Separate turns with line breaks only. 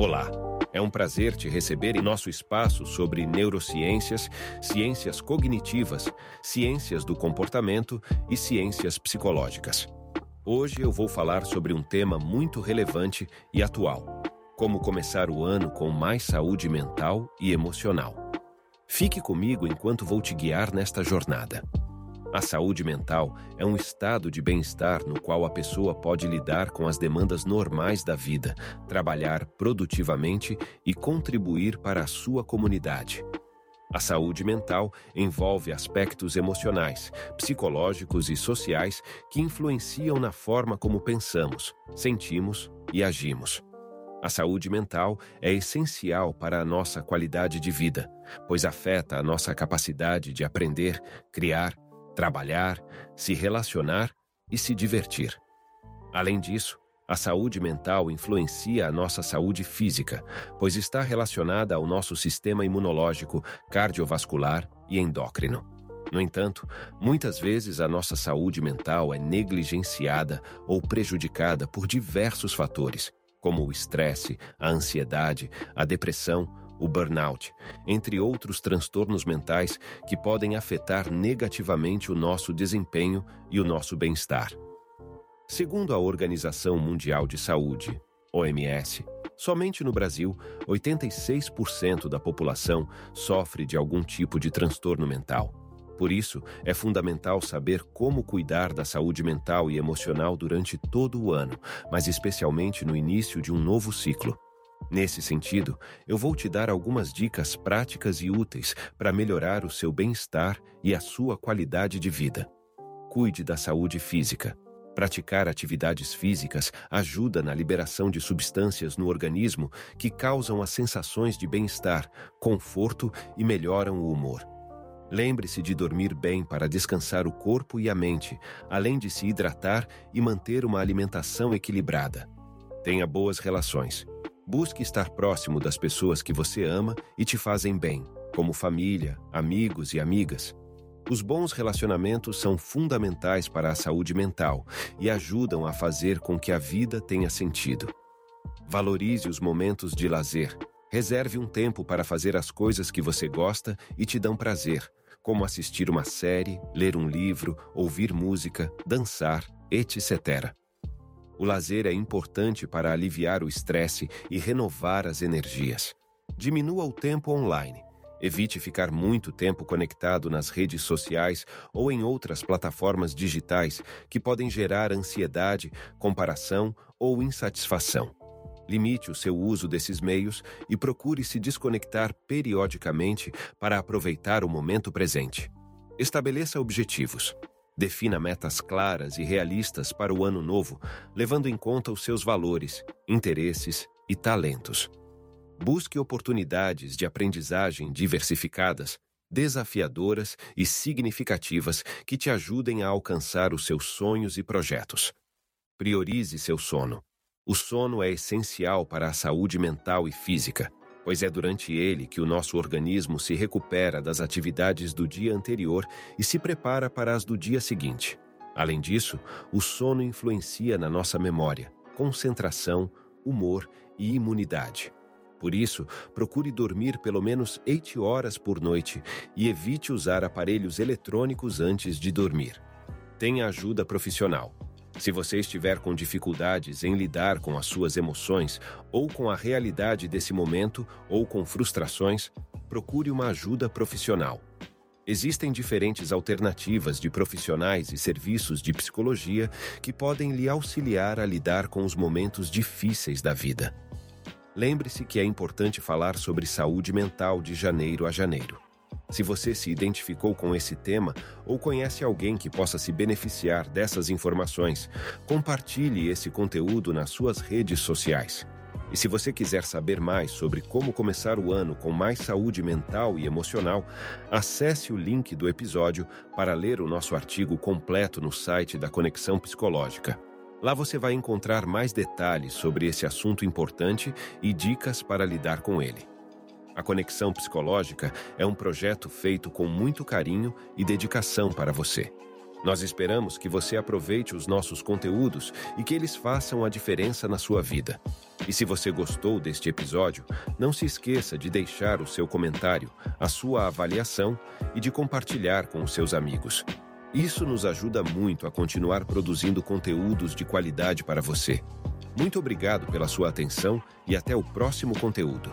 Olá, é um prazer te receber em nosso espaço sobre neurociências, ciências cognitivas, ciências do comportamento e ciências psicológicas. Hoje eu vou falar sobre um tema muito relevante e atual: como começar o ano com mais saúde mental e emocional. Fique comigo enquanto vou te guiar nesta jornada. A saúde mental é um estado de bem-estar no qual a pessoa pode lidar com as demandas normais da vida, trabalhar produtivamente e contribuir para a sua comunidade. A saúde mental envolve aspectos emocionais, psicológicos e sociais que influenciam na forma como pensamos, sentimos e agimos. A saúde mental é essencial para a nossa qualidade de vida, pois afeta a nossa capacidade de aprender, criar, trabalhar, se relacionar e se divertir. Além disso, a saúde mental influencia a nossa saúde física, pois está relacionada ao nosso sistema imunológico, cardiovascular e endócrino. No entanto, muitas vezes a nossa saúde mental é negligenciada ou prejudicada por diversos fatores, como o estresse, a ansiedade, a depressão o burnout, entre outros transtornos mentais que podem afetar negativamente o nosso desempenho e o nosso bem-estar. Segundo a Organização Mundial de Saúde, OMS, somente no Brasil, 86% da população sofre de algum tipo de transtorno mental. Por isso, é fundamental saber como cuidar da saúde mental e emocional durante todo o ano, mas especialmente no início de um novo ciclo. Nesse sentido, eu vou te dar algumas dicas práticas e úteis para melhorar o seu bem-estar e a sua qualidade de vida. Cuide da saúde física. Praticar atividades físicas ajuda na liberação de substâncias no organismo que causam as sensações de bem-estar, conforto e melhoram o humor. Lembre-se de dormir bem para descansar o corpo e a mente, além de se hidratar e manter uma alimentação equilibrada. Tenha boas relações. Busque estar próximo das pessoas que você ama e te fazem bem, como família, amigos e amigas. Os bons relacionamentos são fundamentais para a saúde mental e ajudam a fazer com que a vida tenha sentido. Valorize os momentos de lazer. Reserve um tempo para fazer as coisas que você gosta e te dão prazer, como assistir uma série, ler um livro, ouvir música, dançar, etc. O lazer é importante para aliviar o estresse e renovar as energias. Diminua o tempo online. Evite ficar muito tempo conectado nas redes sociais ou em outras plataformas digitais que podem gerar ansiedade, comparação ou insatisfação. Limite o seu uso desses meios e procure se desconectar periodicamente para aproveitar o momento presente. Estabeleça objetivos. Defina metas claras e realistas para o ano novo, levando em conta os seus valores, interesses e talentos. Busque oportunidades de aprendizagem diversificadas, desafiadoras e significativas que te ajudem a alcançar os seus sonhos e projetos. Priorize seu sono. O sono é essencial para a saúde mental e física pois é durante ele que o nosso organismo se recupera das atividades do dia anterior e se prepara para as do dia seguinte. Além disso, o sono influencia na nossa memória, concentração, humor e imunidade. Por isso, procure dormir pelo menos 8 horas por noite e evite usar aparelhos eletrônicos antes de dormir. Tenha ajuda profissional. Se você estiver com dificuldades em lidar com as suas emoções, ou com a realidade desse momento, ou com frustrações, procure uma ajuda profissional. Existem diferentes alternativas de profissionais e serviços de psicologia que podem lhe auxiliar a lidar com os momentos difíceis da vida. Lembre-se que é importante falar sobre saúde mental de janeiro a janeiro. Se você se identificou com esse tema ou conhece alguém que possa se beneficiar dessas informações, compartilhe esse conteúdo nas suas redes sociais. E se você quiser saber mais sobre como começar o ano com mais saúde mental e emocional, acesse o link do episódio para ler o nosso artigo completo no site da Conexão Psicológica. Lá você vai encontrar mais detalhes sobre esse assunto importante e dicas para lidar com ele. A Conexão Psicológica é um projeto feito com muito carinho e dedicação para você. Nós esperamos que você aproveite os nossos conteúdos e que eles façam a diferença na sua vida. E se você gostou deste episódio, não se esqueça de deixar o seu comentário, a sua avaliação e de compartilhar com os seus amigos. Isso nos ajuda muito a continuar produzindo conteúdos de qualidade para você. Muito obrigado pela sua atenção e até o próximo conteúdo.